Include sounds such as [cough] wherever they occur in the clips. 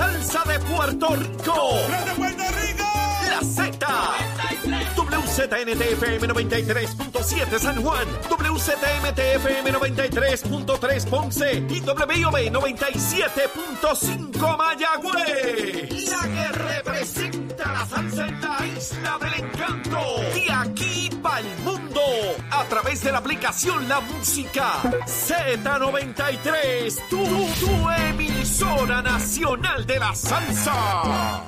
salsa de Puerto Rico. ¡De Puerto Rico! La Z. WZNTFM 93.7 San Juan, WZMTFM 93.3 Ponce y WIOB 97.5 Mayagüez. La que representa la salsa en la isla del través de la aplicación La Música Z93. Tu, tu emisora nacional de la salsa.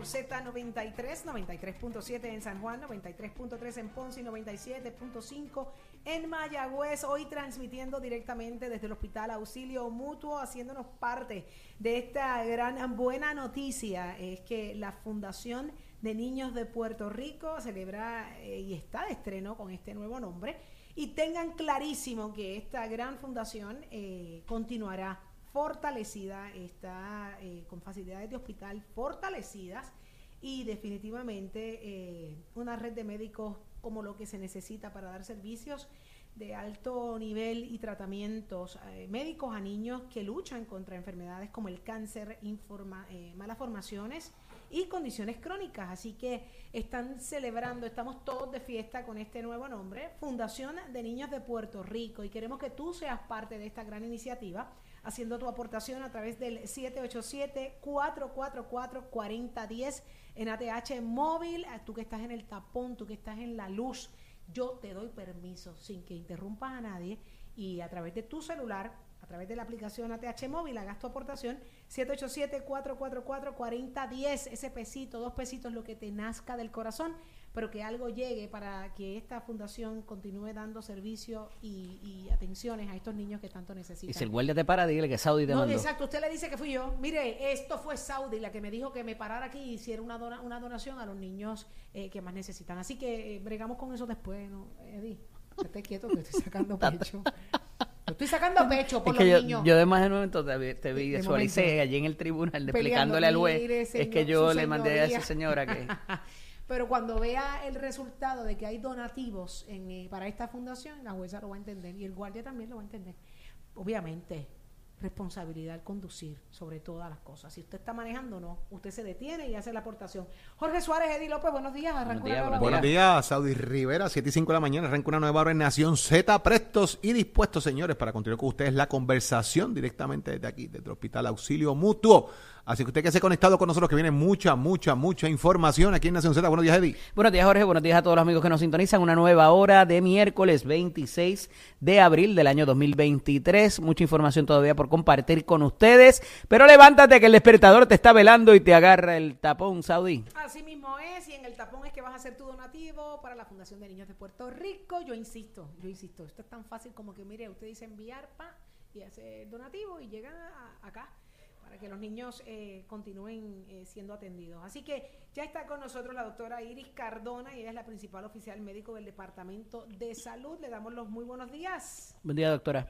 Por Z93, 93.7 en San Juan, 93.3 en Ponce y 97.5 en Mayagüez. Hoy transmitiendo directamente desde el Hospital Auxilio Mutuo, haciéndonos parte de esta gran buena noticia. Es que la Fundación de Niños de Puerto Rico celebra eh, y está de estreno con este nuevo nombre. Y tengan clarísimo que esta gran fundación eh, continuará fortalecida, está eh, con facilidades de hospital fortalecidas y definitivamente eh, una red de médicos como lo que se necesita para dar servicios de alto nivel y tratamientos eh, médicos a niños que luchan contra enfermedades como el cáncer, informa- malas formaciones y condiciones crónicas. Así que están celebrando, estamos todos de fiesta con este nuevo nombre, Fundación de Niños de Puerto Rico, y queremos que tú seas parte de esta gran iniciativa haciendo tu aportación a través del 787-444-4010 en ATH móvil, a tú que estás en el tapón, tú que estás en la luz, yo te doy permiso sin que interrumpas a nadie y a través de tu celular, a través de la aplicación ATH móvil, hagas tu aportación 787-444-4010, ese pesito, dos pesitos, lo que te nazca del corazón, pero que algo llegue para que esta fundación continúe dando servicio y, y atenciones a estos niños que tanto necesitan. Y si el guardia te para, dile que Saudi te No, mandó. exacto, usted le dice que fui yo. Mire, esto fue Saudi la que me dijo que me parara aquí y hiciera una, dona- una donación a los niños eh, que más necesitan. Así que eh, bregamos con eso después, ¿no? Eddie, esté quieto que estoy sacando pecho. [laughs] Estoy sacando pecho por Es que los yo, niños. yo de más de momento te, te vi- visualicé allí en el tribunal explicándole al juez. es que yo le mandé a esa señora que... [laughs] Pero cuando vea el resultado de que hay donativos en, eh, para esta fundación, la jueza lo va a entender y el guardia también lo va a entender. Obviamente, responsabilidad al conducir sobre todas las cosas. Si usted está manejando, no. Usted se detiene y hace la aportación. Jorge Suárez, Eddie López, buenos días. Arranca Buenos una días, nueva buenos hora. Buenos días, Saudi Rivera, 7 y 5 de la mañana, arranca una nueva hora en Nación Z, prestos y dispuestos, señores, para continuar con ustedes la conversación directamente desde aquí, desde el Hospital Auxilio Mutuo. Así que usted que se ha conectado con nosotros, que viene mucha, mucha, mucha información aquí en Nación Z. Buenos días, Eddie. Buenos días, Jorge. Buenos días a todos los amigos que nos sintonizan. Una nueva hora de miércoles 26 de abril del año 2023. Mucha información todavía por compartir con ustedes. Pero levántate que el despertador te está velando y te agarra el tapón, Saudi. Así mismo es, y en el tapón es que vas a hacer tu donativo para la Fundación de Niños de Puerto Rico. Yo insisto, yo insisto, esto es tan fácil como que, mire, usted dice enviar pa y hace donativo y llega a- acá para que los niños eh, continúen eh, siendo atendidos. Así que ya está con nosotros la doctora Iris Cardona y ella es la principal oficial médico del Departamento de Salud. Le damos los muy buenos días. Buen día, doctora.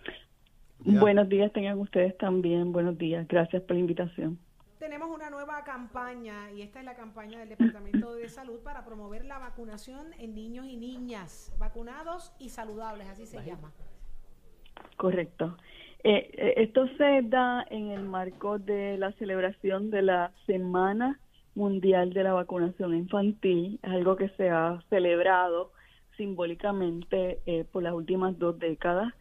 Ya. Buenos días, tengan ustedes también. Buenos días. Gracias por la invitación. Tenemos una nueva campaña y esta es la campaña del Departamento de Salud para promover la vacunación en niños y niñas vacunados y saludables, así se llama. Correcto. Eh, eh, esto se da en el marco de la celebración de la Semana Mundial de la Vacunación Infantil, algo que se ha celebrado simbólicamente eh, por las últimas dos décadas.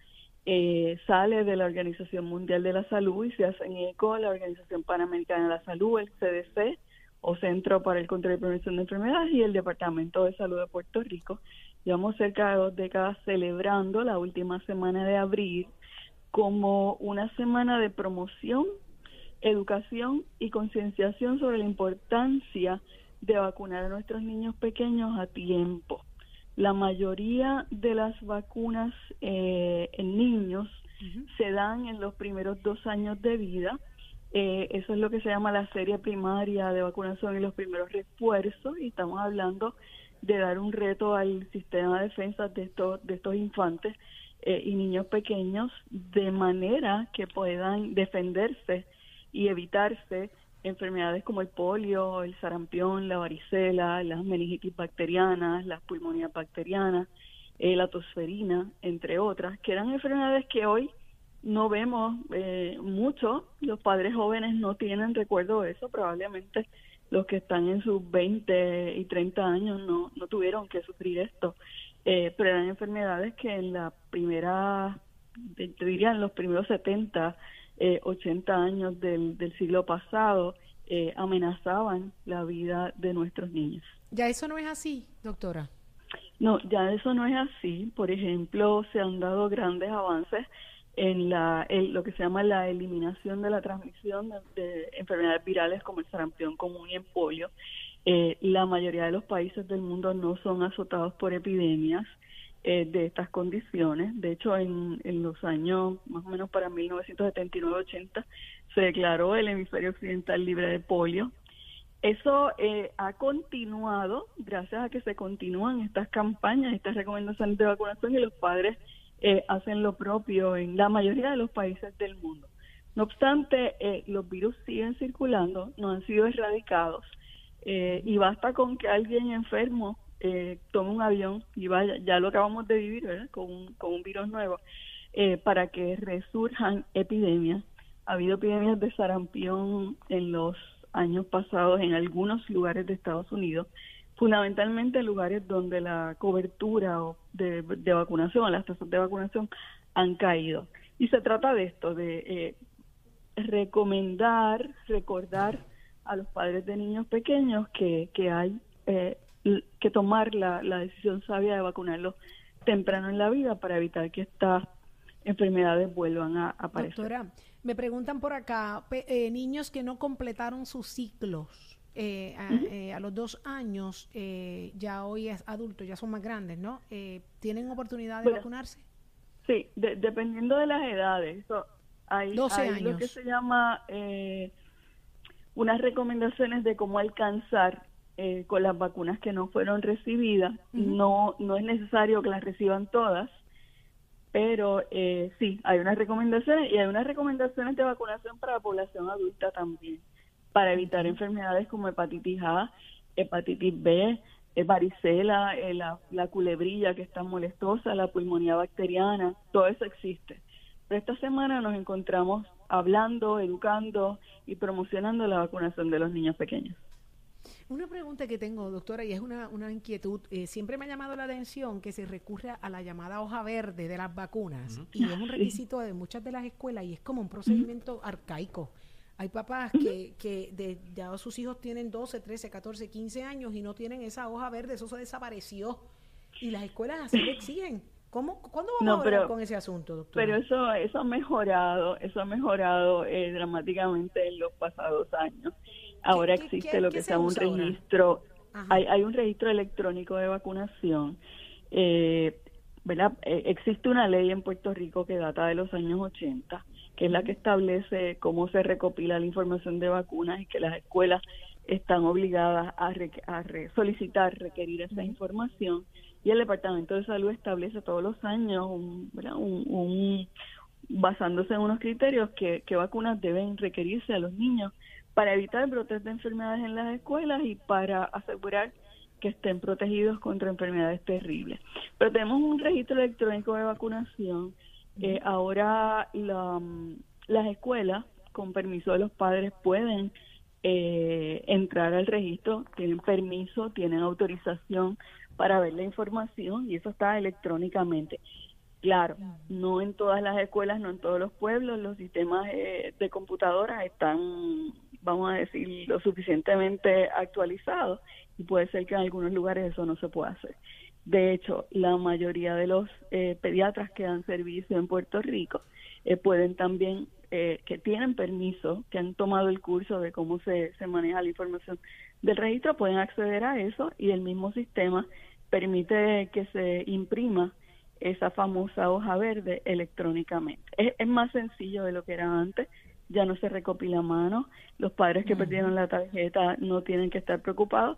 Eh, sale de la Organización Mundial de la Salud y se hace en eco la Organización Panamericana de la Salud, el CDC, o Centro para el Control y Prevención de Enfermedades, y el Departamento de Salud de Puerto Rico. Llevamos cerca de dos décadas celebrando la última semana de abril como una semana de promoción, educación y concienciación sobre la importancia de vacunar a nuestros niños pequeños a tiempo. La mayoría de las vacunas eh, en niños se dan en los primeros dos años de vida. Eh, eso es lo que se llama la serie primaria de vacunación y los primeros refuerzos. Y estamos hablando de dar un reto al sistema de defensa de estos, de estos infantes eh, y niños pequeños de manera que puedan defenderse y evitarse enfermedades como el polio, el sarampión, la varicela, las meningitis bacterianas, las pulmonías bacterianas, eh, la tosferina, entre otras, que eran enfermedades que hoy no vemos eh, mucho. Los padres jóvenes no tienen recuerdo de eso, probablemente los que están en sus 20 y 30 años no, no tuvieron que sufrir esto, eh, pero eran enfermedades que en la primera, te diría en los primeros 70 eh, 80 años del, del siglo pasado eh, amenazaban la vida de nuestros niños. Ya eso no es así, doctora. No, ya eso no es así. Por ejemplo, se han dado grandes avances en la lo que se llama la eliminación de la transmisión de, enfermedades virales como el sarampión común y el polio. Eh, la mayoría de los países del mundo no son azotados por epidemias. Eh, de estas condiciones. De hecho, en, en los años más o menos para 1979-80 se declaró el hemisferio occidental libre de polio. Eso eh, ha continuado gracias a que se continúan estas campañas, estas recomendaciones de vacunación y los padres eh, hacen lo propio en la mayoría de los países del mundo. No obstante, los virus siguen circulando, no han sido erradicados y basta con que alguien enfermo eh, tome un avión y vaya, ya lo acabamos de vivir. Con un, con un virus nuevo, eh, para que resurjan epidemias. Ha habido epidemias de sarampión en los años pasados en algunos lugares de Estados Unidos, fundamentalmente en lugares donde la cobertura de, de vacunación las tasas de vacunación han caído. Y se trata de esto, de eh, recomendar, recordar a los padres de niños pequeños que, que hay eh, que tomar la, decisión sabia de vacunarlos temprano en la vida para evitar que estas enfermedades vuelvan a aparecer. Doctora, me preguntan por acá, eh, niños que no completaron sus ciclos eh, eh, a, los dos años, ya hoy es adultos, ya son más grandes, ¿no? ¿Tienen oportunidad de vacunarse? Sí, dependiendo de las edades. hay, 12 hay años. lo que se llama unas recomendaciones de cómo alcanzar eh, con las vacunas que no fueron recibidas. No no es necesario que las reciban todas, pero eh, sí, hay unas recomendaciones y hay unas recomendaciones de vacunación para la población adulta también, para evitar enfermedades como hepatitis A, hepatitis B, eh, varicela, eh, la, la culebrilla que es tan molestosa, la pulmonía bacteriana, todo eso existe. Pero esta semana nos encontramos hablando, educando y promocionando la vacunación de los niños pequeños. Una pregunta que tengo, doctora, y es una, una inquietud. Eh, siempre me ha llamado la atención que se recurre a la llamada hoja verde de las vacunas. Y es un requisito de muchas de las escuelas y es como un procedimiento arcaico. Hay papás que, que de, ya sus hijos tienen 12, 13, 14, 15 años y no tienen esa hoja verde, eso se desapareció. Y las escuelas así lo exigen. ¿Cómo, ¿Cuándo vamos a hablar con ese asunto, doctora? Pero eso, eso ha mejorado, eso ha mejorado eh, dramáticamente en los pasados años. Ahora existe lo que se llama un registro, hay, hay, un registro electrónico de vacunación. Eh, ¿verdad? Eh, existe una ley en Puerto Rico que data de los años 80, que es la que establece cómo se recopila la información de vacunas y que las escuelas están obligadas a, a solicitar, requerir esa información. Y el Departamento de Salud establece todos los años, un, un, basándose en unos criterios, que, que vacunas deben requerirse a los niños para evitar brotes de enfermedades en las escuelas y para asegurar que estén protegidos contra enfermedades terribles. Pero tenemos un registro electrónico de vacunación. Eh, ahora mm, las escuelas, con permiso de los padres, pueden eh, entrar al registro, tienen permiso, tienen autorización para ver la información y eso está electrónicamente. Claro, no en todas las escuelas, no en todos los pueblos, los sistemas eh, de computadoras están vamos a decir, lo suficientemente actualizado y puede ser que en algunos lugares eso no se pueda hacer. De hecho, la mayoría de los eh, pediatras que dan servicio en Puerto Rico eh, pueden también, eh, que tienen permiso, que han tomado el curso de cómo se, se maneja la información del registro, pueden acceder a eso y el mismo sistema permite que se imprima esa famosa hoja verde electrónicamente. Es, es más sencillo de lo que era antes ya no se recopila mano, los padres que perdieron la tarjeta no tienen que estar preocupados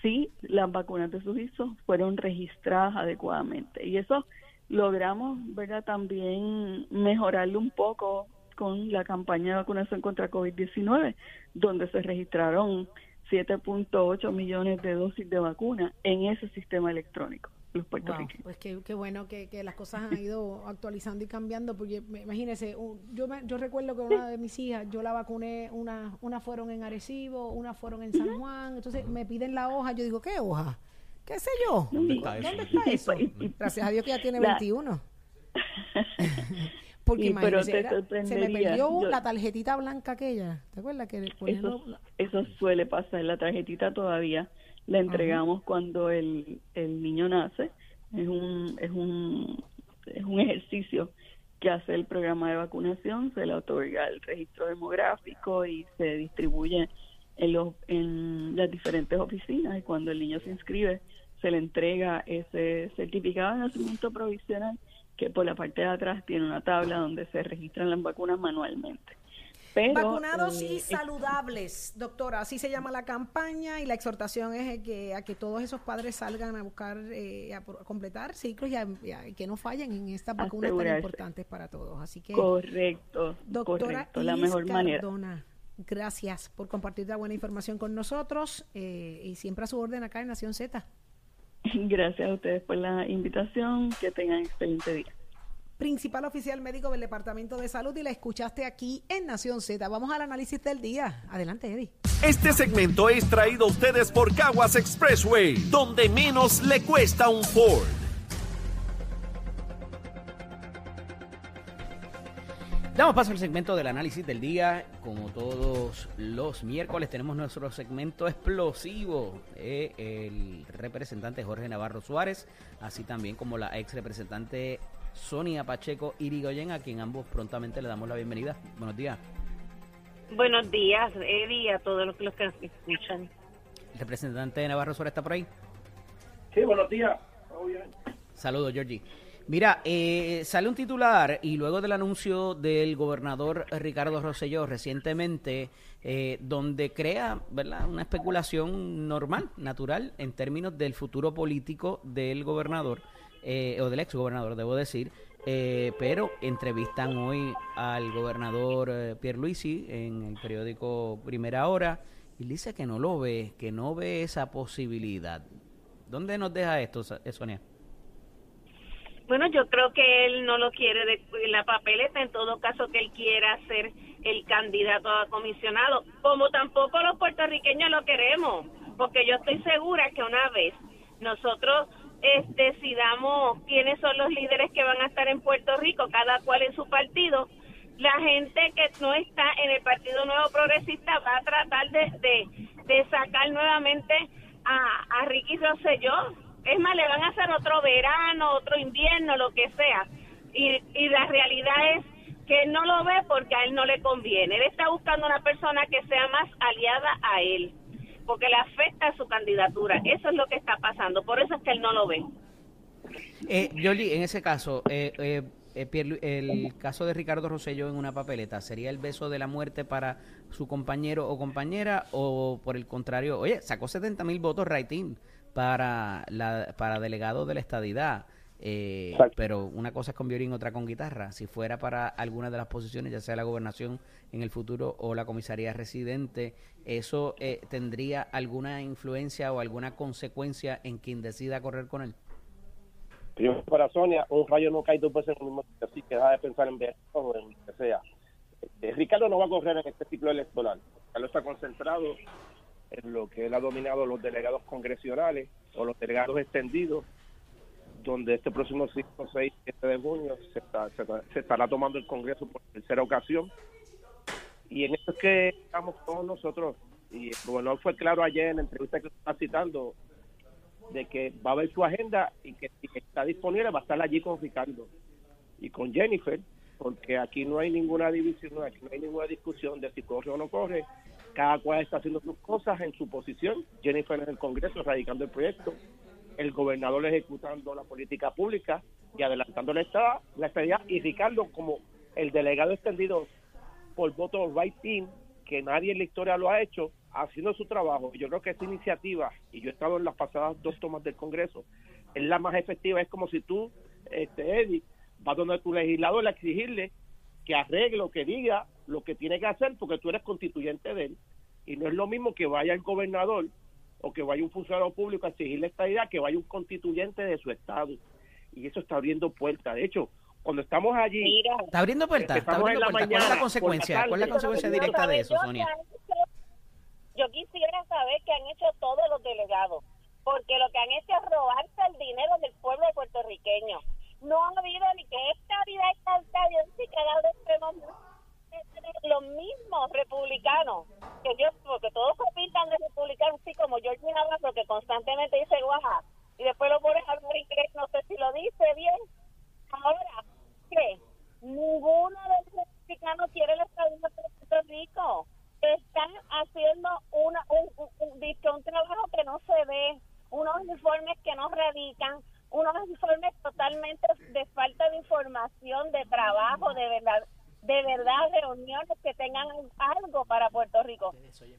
si las vacunas de sus hijos fueron registradas adecuadamente. Y eso logramos, ¿verdad? También mejorarlo un poco con la campaña de vacunación contra COVID-19, donde se registraron 7.8 millones de dosis de vacuna en ese sistema electrónico. Los puertorriqueños. pues qué, bueno que, las cosas han ido [laughs] actualizando y cambiando, porque imagínese, yo, yo recuerdo que una de mis hijas, yo la vacuné, una, una fueron en Arecibo, una fueron en San Juan, entonces me piden la hoja, yo digo, ¿qué hoja? ¿Qué sé yo? ¿Dónde está eso? Gracias a Dios que ya tiene 21. [laughs] Porque pero se me perdió la tarjetita blanca aquella. ¿Te acuerdas? que eso, eso suele pasar. La tarjetita todavía la entregamos cuando el, el niño nace. Es un, es, un, es un ejercicio que hace el programa de vacunación. Se le otorga el registro demográfico y se distribuye en, los, en las diferentes oficinas. Y cuando el niño se inscribe, se le entrega ese certificado de nacimiento provisional que por la parte de atrás tiene una tabla donde se registran las vacunas manualmente. Vacunados y eh, saludables, doctora, así se llama la campaña y la exhortación es que, a que todos esos padres salgan a buscar, eh, a, completar ciclos y, que no fallen en estas vacunas tan importantes para todos. Así que, correcto, doctora, la mejor manera. Gracias por compartir la buena información con nosotros eh, y siempre a su orden acá en Nación Z. [laughs] Gracias a ustedes por la invitación. Que tengan excelente día. Principal oficial médico del Departamento de Salud y la escuchaste aquí en Nación Z. Vamos al análisis del día. Adelante, Eddie. Este segmento es traído a ustedes por Caguas Expressway, donde menos le cuesta un Ford. Damos paso al segmento del análisis del día. Como todos los miércoles tenemos nuestro segmento explosivo. el representante Jorge Navarro Suárez, así también como la ex representante Sonia Pacheco Irigoyen, a quien ambos prontamente le damos la bienvenida. Buenos días. Buenos días, Eddie, a todos los que nos escuchan. ¿El representante Navarro Suárez está por ahí? Sí, buenos días. Saludos, Georgie. Mira, eh, sale un titular y luego del anuncio del gobernador Ricardo Rosselló recientemente, eh, donde crea ¿verdad? una especulación normal, natural, en términos del futuro político del gobernador, eh, o del ex gobernador, debo decir, pero entrevistan hoy al gobernador Pierre Luisi en el periódico Primera Hora y dice que no lo ve, que no ve esa posibilidad. ¿Dónde nos deja esto, Sonia? Bueno, yo creo que él no lo quiere de la papeleta, en todo caso que él quiera ser el candidato a comisionado, como tampoco los puertorriqueños lo queremos, porque yo estoy segura que una vez nosotros decidamos quiénes son los líderes que van a estar en Puerto Rico, cada cual en su partido, la gente que no está en el Partido Nuevo Progresista va a tratar de, de, sacar nuevamente a, a Ricky Rosselló es más, le van a hacer otro verano, otro invierno, lo que sea. Y, y la realidad es que él no lo ve porque a él no le conviene. Él está buscando una persona que sea más aliada a él, porque le afecta su candidatura. Eso es lo que está pasando. Por eso es que él no lo ve. Eh, Yoli, en ese caso, eh, eh, eh el caso de Ricardo Rosselló en una papeleta, ¿sería el beso de la muerte para su compañero o compañera? ¿O por el contrario, oye, sacó 70 mil votos rating? para, la, para delegado de la estadidad. Eh, pero una cosa es con violín, otra con guitarra. Si fuera para alguna de las posiciones, ya sea la gobernación en el futuro o la comisaría residente, ¿eso eh, tendría alguna influencia o alguna consecuencia en quien decida correr con él? para Sonia, un rayo no cae dos veces en el mismo así que deja de pensar en ver o en lo que sea. Eh, Ricardo no va a correr en este ciclo electoral. Ricardo está concentrado en lo que él ha dominado los delegados congresionales o los delegados extendidos, donde este próximo 5, 6, 7 de junio se, estará tomando el Congreso por tercera ocasión. Y en eso es que estamos todos nosotros, y el gobernador fue claro ayer en la entrevista que está citando, de que va a ver su agenda y que si está disponible va a estar allí con Ricardo y con Jennifer, porque aquí no hay ninguna división, aquí no hay ninguna discusión de si corre o no corre, cada cual está haciendo sus cosas en su posición. Jennifer en el Congreso radicando el proyecto, el gobernador ejecutando la política pública y adelantando la estadía, y Ricardo como el delegado extendido por voto right team, que nadie en la historia lo ha hecho, haciendo su trabajo. Yo creo que esta iniciativa, y yo he estado en las pasadas dos tomas del Congreso, es la más efectiva. Es como si tú, este Eddie, vas donde tu legislador a exigirle que arregle o que diga lo que tiene que hacer porque tú eres constituyente de él. Y no es lo mismo que vaya el gobernador o que vaya un funcionario público a exigirle esta idea que vaya un constituyente de su estado. Y eso está abriendo puertas. De hecho, cuando estamos allí... Mira, Está abriendo puertas, está abriendo. ¿Cuál es la consecuencia? la ¿Cuál es la consecuencia directa de eso, Sonia? Yo quisiera saber qué han hecho todos los delegados, porque lo que han hecho es robarse el dinero del pueblo puertorriqueño. No ha habido ni que esta vida está bien si cada los mismos republicanos, que yo, porque todos se pintan de republicanos, así como George Navarro, que constantemente dice guaja, y después lo pones a hablar inglés, no sé si lo dice bien. Ahora, ¿qué? Ninguno de los republicanos quiere el Estado de Puerto Rico. Están haciendo una, un, un, un, un trabajo que no se ve, unos informes que no radican, unos informes totalmente de falta de información, de trabajo, de verdad, de verdad reuniones que tengan algo para Puerto Rico.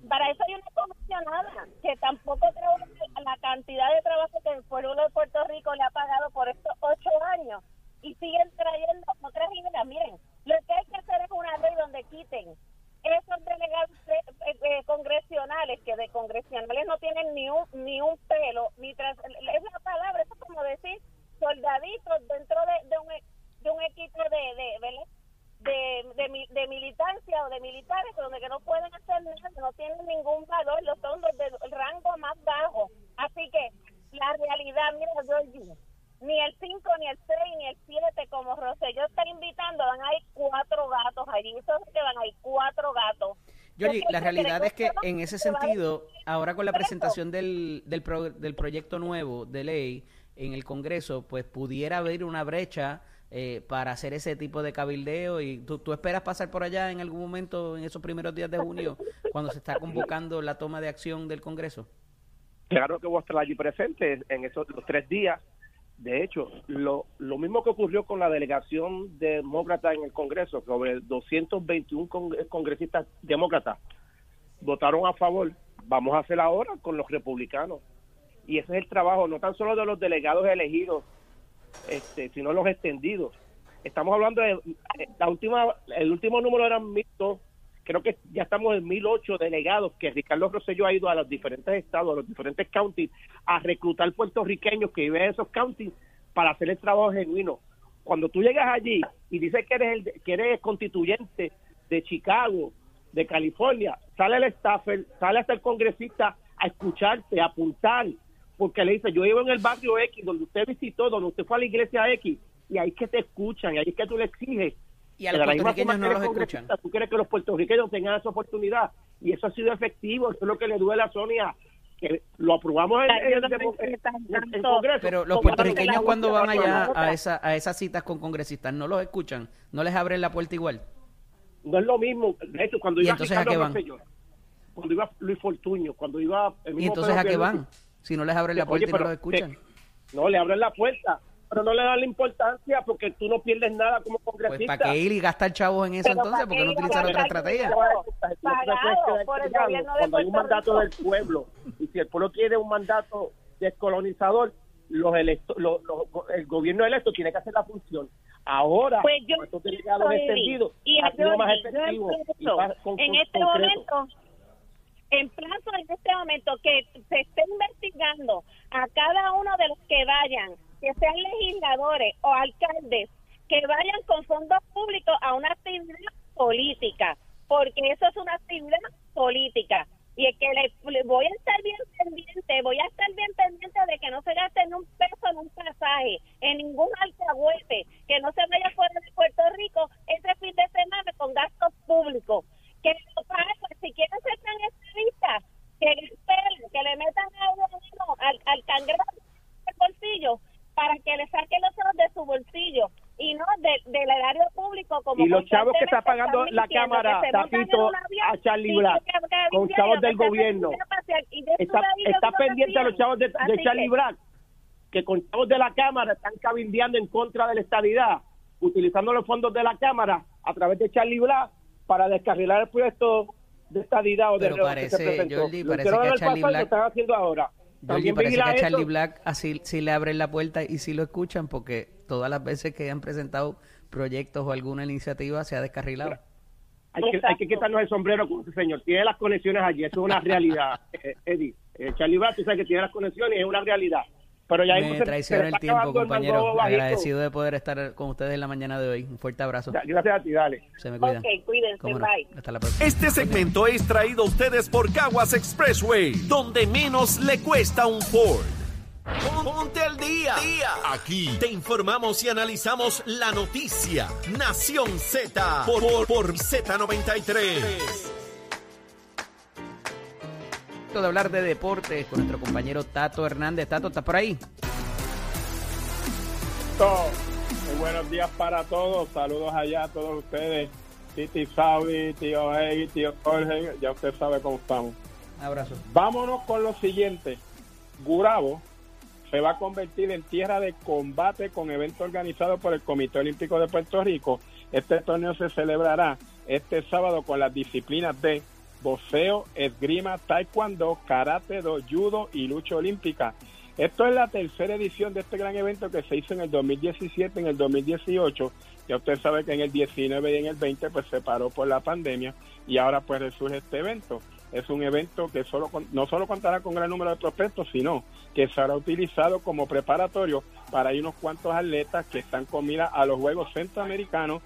Para eso hay una comisionada que tampoco que la cantidad de trabajo que el pueblo de Puerto Rico le ha pagado por estos ocho años y siguen trayendo otras ideas. Miren, lo que hay que hacer es una ley donde quiten esos delegados eh, eh, congresionales que de congresionales no tienen ni un ni un pelo ni tras, es la palabra eso es como decir soldaditos dentro de, de un de un equipo de de, ¿verdad? De, de, de militancia o de militares donde que no pueden hacer nada, no tienen ningún valor, los son los del rango más bajo. Así que la realidad, mira, Georgie, ni el 5, ni el 6, ni el 7, como Rosselló está invitando, van a ir cuatro gatos allí. Eso es que van a ir cuatro gatos. Porque la realidad es que en ese sentido, ahora con la presentación del, del, pro- del proyecto nuevo de ley en el Congreso, pues pudiera haber una brecha eh, para hacer ese tipo de cabildeo y ¿tú, tú esperas pasar por allá en algún momento en esos primeros días de junio cuando se está convocando la toma de acción del Congreso. Claro que voy a estar allí presente en esos los tres días. De hecho, lo, lo mismo que ocurrió con la delegación demócrata en el Congreso, sobre 221 congre- congresistas demócratas votaron a favor, vamos a hacer ahora con los republicanos. Y ese es el trabajo, no tan solo de los delegados elegidos, este, sino los extendidos. Estamos hablando de eh, la última, el último número eran mil dos, creo que ya estamos en 1008 delegados que Ricardo Rosselló ha ido a los diferentes estados, a los diferentes counties, a reclutar puertorriqueños que viven en esos counties para hacer el trabajo genuino. Cuando tú llegas allí y dices que eres, el, que eres constituyente de Chicago, de California, sale el staffer, sale hasta el congresista a escucharte, a apuntar, porque le dice, yo vivo en el barrio X, donde usted visitó, donde usted fue a la iglesia X, y ahí es que te escuchan, y ahí es que tú le exiges. Y a los puertorriqueños no los escuchan. Tú quieres que los puertorriqueños tengan esa oportunidad, y eso ha sido efectivo, eso es lo que le duele a Sonia, que lo aprobamos en, en- en- Congreso. Pero los puertorriqueños cuando van allá a, esa, a esas citas con congresistas no los escuchan, no les abren la puerta igual. no es lo mismo. De hecho, cuando ¿Y iba entonces a Ricardo qué van? Cuando iba Luis Fortuño, cuando iba el ¿Y mismo entonces Pedro a qué van? Si no les abren la Oye, puerta y no pero los escuchan. te- no, le abren la puerta, pero no le dan la importancia porque tú no pierdes nada como Pues congresista. para qué ir y gastar chavos en eso Pero entonces, ¿para porque qué no utilizar otra estrategia. de cuando hay un mandato del pueblo y si el pueblo quiere un mandato descolonizador los electo, lo- lo- el gobierno electo tiene que hacer la función ahora Pues yo con estos delegados extendidos y ha sido más efectivo y empiezo más con- en con- este concreto. momento emplazo en este momento que se esté investigando a cada uno de los que vayan, que sean legisladores o alcaldes, que vayan con fondos públicos a una actividad política, porque eso es una actividad política. Y es que le, le voy a estar bien pendiente, voy a estar bien pendiente de que no se gaste ni un peso en un pasaje, en ningún alcahuete, que no se vaya fuera de Puerto Rico ese fin de semana con gastos públicos. Que lo paguen, si quieren ser tan estrictas, que esperen, que le metan a uno al, al cangrejo del bolsillo para que le saquen los ojos de su bolsillo y no de- del erario público como y los chavos que está constantemente pagando Tapito a Charlie Black que- que- que- con chavos del gobierno está, está pendiente a los chavos de, Charlie Black que con chavos de la cámara están cabildeando en contra de la estabilidad utilizando los fondos de la cámara a través de Charlie Black para descarrilar el proyecto de estadidad o de Pero reunión que se parece, presentó. Jordi, Lo parece que a Charlie y lo Black- están haciendo ahora También parece que a Charlie eso. Black así sí le abren la puerta y sí lo escuchan porque todas las veces que han presentado proyectos o alguna iniciativa se ha descarrilado. Hay que, hay que quitarnos el sombrero con ese señor. Tiene las conexiones allí, eso es una realidad, [laughs] eh, Eddie. Eh, Charlie Brown, tú sabes que tiene las conexiones y es una realidad. Pero ya Me traiciona el tiempo, compañero. Agradecido de poder estar con ustedes en la mañana de hoy. Un fuerte abrazo. Ya, Gracias a ti, dale. Se me cuidan. Ok, cuídense, no. bye. Hasta la próxima. Este segmento es traído a ustedes por Caguas Expressway, donde menos le cuesta un Ford. Ponte al día. Aquí te informamos y analizamos la noticia. Nación Z por, por, por Z93. de hablar de deportes con nuestro compañero Tato Hernández. Tato, ¿estás por ahí? Muy buenos días para todos. Saludos allá a todos ustedes. Titi Saudi, tío Hey, tío Jorge. Ya usted sabe cómo estamos. Abrazo. Vámonos con lo siguiente. Gurabo se va a convertir en tierra de combate con evento organizado por el Comité Olímpico de Puerto Rico. Este torneo se celebrará este sábado con las disciplinas de boxeo, esgrima, taekwondo, karate, do, judo y lucha olímpica. Esto es la tercera edición de este gran evento que se hizo en el 2017, en el 2018. Ya usted sabe que en el 19 y en el 20 pues se paró por la pandemia y ahora pues resurge este evento. Es un evento que solo no solo contará con gran número de prospectos, sino que será utilizado como preparatorio para unos cuantos atletas que están con mira a los Juegos Centroamericanos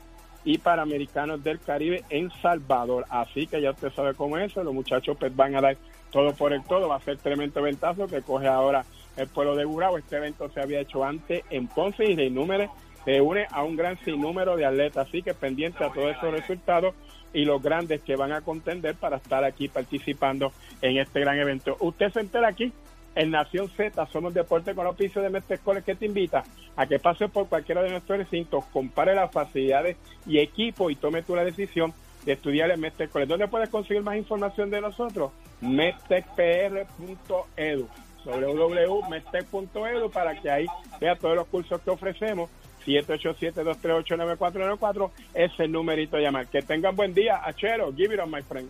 y Panamericanos del Caribe en Salvador. Así que ya usted sabe cómo es eso, los muchachos pues van a dar todo por el todo, va a ser tremendo ventazo que coge ahora el pueblo de Gurabo. Este evento se había hecho antes en Ponce y Reinúmeres se une a un gran sinnúmero de atletas, así que pendiente a todos esos resultados y los grandes que van a contender para estar aquí participando en este gran evento. Usted se entera aquí en Nación Z, somos Deporte con Oficio de Mestre College que te invita a que pase por cualquiera de nuestros recintos, compare las facilidades y equipo y tome tú la decisión de estudiar en Mestre College. ¿Dónde puedes conseguir más información de nosotros? mestecpr.edu www.mestec.edu para que ahí vea todos los cursos que ofrecemos 787-238-9494 es el numerito a llamar. Que tengan buen día, Achero, give it on my friend.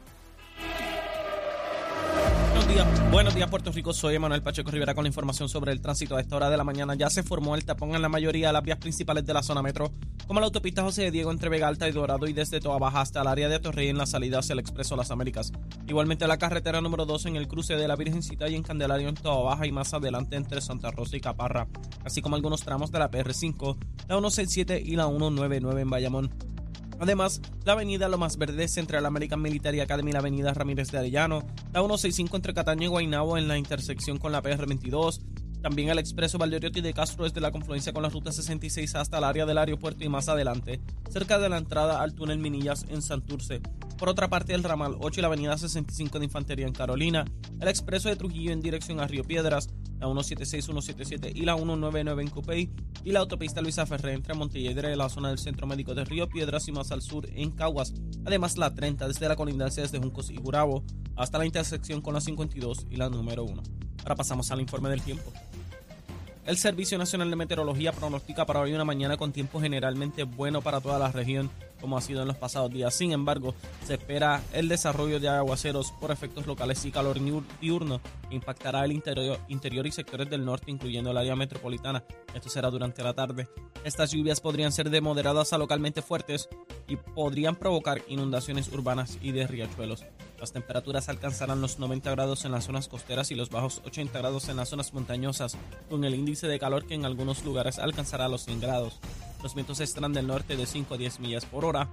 Buenos días, Puerto Rico, soy Emanuel Pacheco Rivera con la información sobre el tránsito a esta hora de la mañana. Ya se formó el tapón en la mayoría de las vías principales de la zona metro, como la autopista José de Diego entre Vega Alta y Dorado y desde Toa Baja hasta el área de Torrey en la salida hacia el Expreso Las Américas. Igualmente la carretera número 2 en el cruce de la Virgencita y en Candelario en Toa Baja y más adelante entre Santa Rosa y Caparra, así como algunos tramos de la PR5, la 167 y la 199 en Bayamón. Además, la avenida Lo Más Verde entre la American Military Academy la avenida Ramírez de Arellano, la 165 entre Cataño y Guaynabo en la intersección con la PR22, también el expreso Valderiotti de Castro desde la confluencia con la ruta 66 hasta el área del aeropuerto y más adelante, cerca de la entrada al túnel Minillas en Santurce. Por otra parte, el ramal 8 y la avenida 65 de Infantería en Carolina, el expreso de Trujillo en dirección a Río Piedras, la 176, 177 y la 199 en Cupey, y la autopista Luisa Ferré entre Montelledre, la zona del Centro Médico de Río Piedras y más al sur en Caguas. Además, la 30 desde la colindancia desde Juncos y Gurabo hasta la intersección con la 52 y la número 1. Ahora pasamos al informe del tiempo. El Servicio Nacional de Meteorología pronostica para hoy una mañana con tiempo generalmente bueno para toda la región, como ha sido en los pasados días. Sin embargo, se espera el desarrollo de aguaceros por efectos locales y calor diurno que impactará el interior, interior y sectores del norte, incluyendo el área metropolitana. Esto será durante la tarde. Estas lluvias podrían ser de moderadas a localmente fuertes y podrían provocar inundaciones urbanas y de riachuelos. Las temperaturas alcanzarán los 90 grados en las zonas costeras y los bajos 80 grados en las zonas montañosas, con el índice de calor que en algunos lugares alcanzará los 100 grados. Los vientos estarán del norte de 5 a 10 millas por hora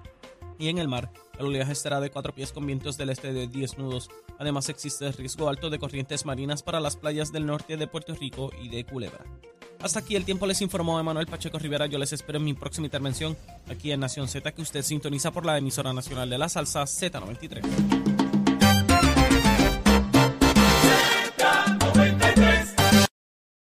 y en el mar el oleaje estará de 4 pies con vientos del este de 10 nudos. Además existe riesgo alto de corrientes marinas para las playas del norte de Puerto Rico y de Culebra. Hasta aquí el tiempo les informó Emanuel Pacheco Rivera. Yo les espero en mi próxima intervención aquí en Nación Z que usted sintoniza por la emisora nacional de la salsa Z93.